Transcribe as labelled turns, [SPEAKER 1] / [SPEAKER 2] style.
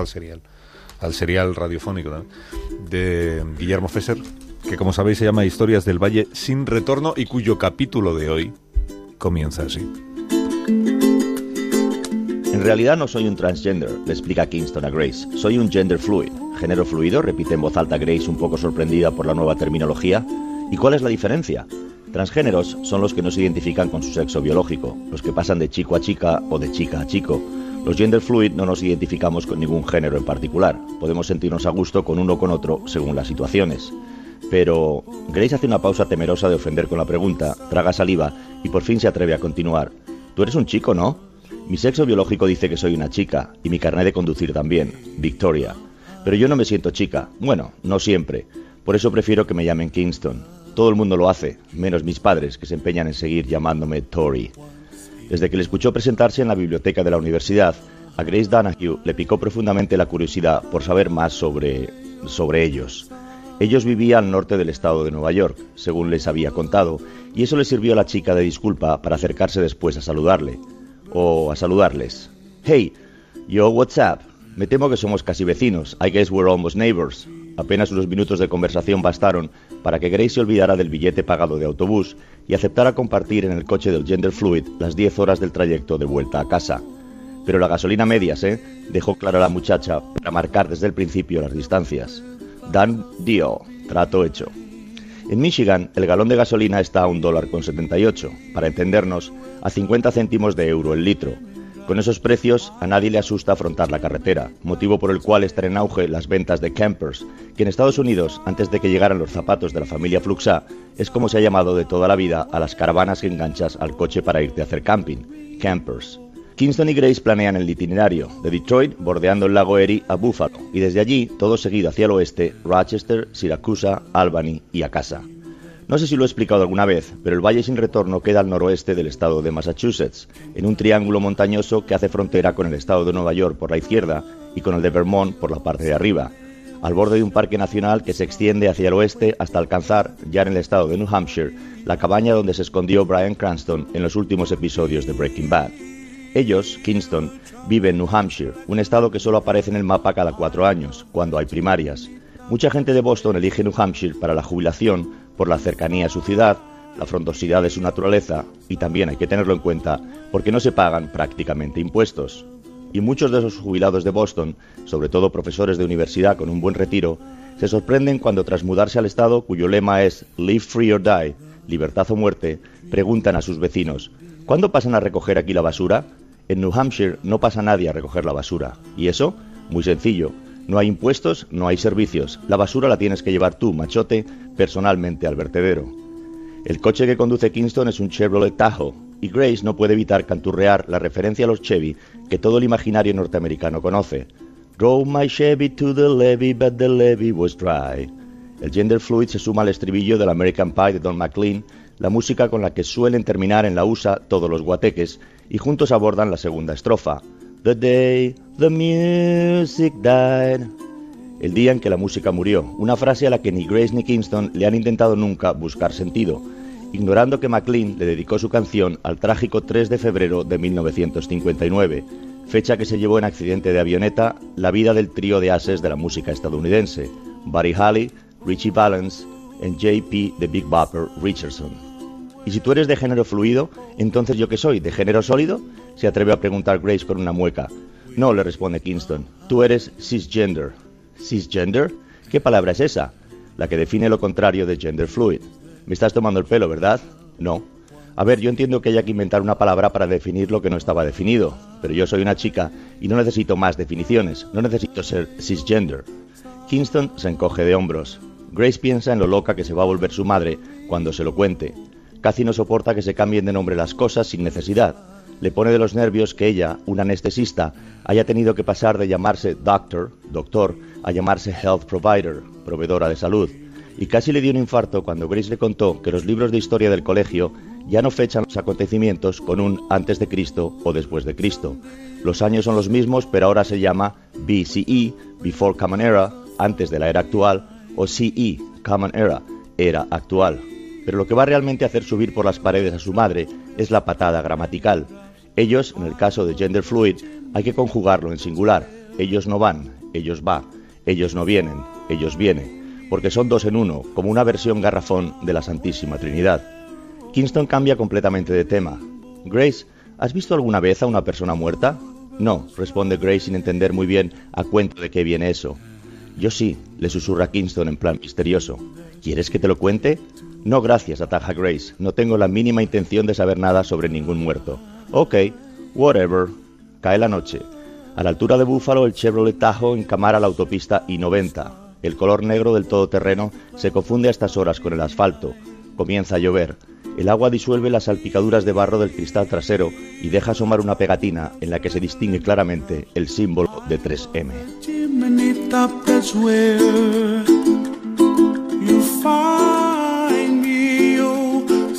[SPEAKER 1] al serial, al serial radiofónico de Guillermo Fesser, que como sabéis se llama Historias del Valle sin retorno y cuyo capítulo de hoy comienza así.
[SPEAKER 2] En realidad no soy un transgender, le explica Kingston a Grace. Soy un gender fluid. Género fluido, repite en voz alta Grace un poco sorprendida por la nueva terminología. ¿Y cuál es la diferencia? Transgéneros son los que no se identifican con su sexo biológico, los que pasan de chico a chica o de chica a chico. Los gender fluid no nos identificamos con ningún género en particular. Podemos sentirnos a gusto con uno o con otro según las situaciones. Pero Grace hace una pausa temerosa de ofender con la pregunta, traga saliva y por fin se atreve a continuar. Tú eres un chico, ¿no? Mi sexo biológico dice que soy una chica y mi carnet de conducir también, Victoria. Pero yo no me siento chica. Bueno, no siempre. Por eso prefiero que me llamen Kingston. Todo el mundo lo hace, menos mis padres, que se empeñan en seguir llamándome Tori. Desde que le escuchó presentarse en la biblioteca de la universidad, a Grace Donahue le picó profundamente la curiosidad por saber más sobre, sobre ellos. Ellos vivían al norte del estado de Nueva York, según les había contado, y eso le sirvió a la chica de disculpa para acercarse después a saludarle. O a saludarles. Hey, yo, what's up? Me temo que somos casi vecinos. I guess we're almost neighbors. Apenas unos minutos de conversación bastaron para que Grace se olvidara del billete pagado de autobús y aceptara compartir en el coche del Gender Fluid las 10 horas del trayecto de vuelta a casa. Pero la gasolina medias, ¿eh? Dejó clara la muchacha para marcar desde el principio las distancias. Dan dio, trato hecho. En Michigan, el galón de gasolina está a un dólar con 78, para entendernos, a 50 céntimos de euro el litro, con esos precios a nadie le asusta afrontar la carretera, motivo por el cual están en auge las ventas de campers, que en Estados Unidos, antes de que llegaran los zapatos de la familia Fluxa, es como se ha llamado de toda la vida a las caravanas que enganchas al coche para irte a hacer camping, campers. Kingston y Grace planean el itinerario, de Detroit bordeando el lago Erie a Buffalo, y desde allí todo seguido hacia el oeste, Rochester, Siracusa, Albany y a casa. No sé si lo he explicado alguna vez, pero el Valle sin Retorno queda al noroeste del estado de Massachusetts, en un triángulo montañoso que hace frontera con el estado de Nueva York por la izquierda y con el de Vermont por la parte de arriba, al borde de un parque nacional que se extiende hacia el oeste hasta alcanzar, ya en el estado de New Hampshire, la cabaña donde se escondió Brian Cranston en los últimos episodios de Breaking Bad. Ellos, Kingston, viven en New Hampshire, un estado que solo aparece en el mapa cada cuatro años, cuando hay primarias. Mucha gente de Boston elige New Hampshire para la jubilación por la cercanía a su ciudad, la frondosidad de su naturaleza y también hay que tenerlo en cuenta porque no se pagan prácticamente impuestos. Y muchos de esos jubilados de Boston, sobre todo profesores de universidad con un buen retiro, se sorprenden cuando tras mudarse al estado cuyo lema es Live Free or Die, libertad o muerte, preguntan a sus vecinos, ¿cuándo pasan a recoger aquí la basura? En New Hampshire no pasa nadie a recoger la basura. ¿Y eso? Muy sencillo, no hay impuestos, no hay servicios. La basura la tienes que llevar tú, machote, personalmente al vertedero. El coche que conduce Kingston es un Chevrolet Tahoe, y Grace no puede evitar canturrear la referencia a los Chevy que todo el imaginario norteamericano conoce. Drove my Chevy to the levee, but the levee was dry. El gender fluid se suma al estribillo del American Pie de Don McLean, la música con la que suelen terminar en la USA todos los guateques, y juntos abordan la segunda estrofa. The day the music died. El día en que la música murió, una frase a la que ni Grace ni Kingston le han intentado nunca buscar sentido, ignorando que McLean le dedicó su canción al trágico 3 de febrero de 1959, fecha que se llevó en accidente de avioneta la vida del trío de ases de la música estadounidense, Buddy Holly, Richie Valens y JP de Big Bopper Richardson. Y si tú eres de género fluido, entonces yo qué soy, de género sólido? se atreve a preguntar Grace con una mueca. No, le responde Kingston. Tú eres cisgender. ¿Cisgender? ¿Qué palabra es esa? La que define lo contrario de gender fluid. Me estás tomando el pelo, ¿verdad? No. A ver, yo entiendo que haya que inventar una palabra para definir lo que no estaba definido, pero yo soy una chica y no necesito más definiciones, no necesito ser cisgender. Kingston se encoge de hombros. Grace piensa en lo loca que se va a volver su madre cuando se lo cuente. Casi no soporta que se cambien de nombre las cosas sin necesidad le pone de los nervios que ella, una anestesista, haya tenido que pasar de llamarse doctor, doctor, a llamarse health provider, proveedora de salud. Y casi le dio un infarto cuando Grace le contó que los libros de historia del colegio ya no fechan los acontecimientos con un antes de Cristo o después de Cristo. Los años son los mismos, pero ahora se llama BCE, Before Common Era, antes de la era actual, o CE, Common Era, era actual. Pero lo que va realmente a hacer subir por las paredes a su madre es la patada gramatical. Ellos, en el caso de gender fluid, hay que conjugarlo en singular. ellos no van, ellos va, ellos no vienen, ellos vienen, porque son dos en uno, como una versión garrafón de la Santísima Trinidad. Kingston cambia completamente de tema. Grace, ¿has visto alguna vez a una persona muerta? No, responde Grace sin entender muy bien a cuento de qué viene eso. Yo sí, le susurra Kingston en plan misterioso. ¿Quieres que te lo cuente? No, gracias, ataja Grace. No tengo la mínima intención de saber nada sobre ningún muerto. Ok, whatever. Cae la noche. A la altura de Búfalo, el Chevrolet Tahoe encamara la autopista I-90. El color negro del todoterreno se confunde a estas horas con el asfalto. Comienza a llover. El agua disuelve las salpicaduras de barro del cristal trasero y deja asomar una pegatina en la que se distingue claramente el símbolo de 3M.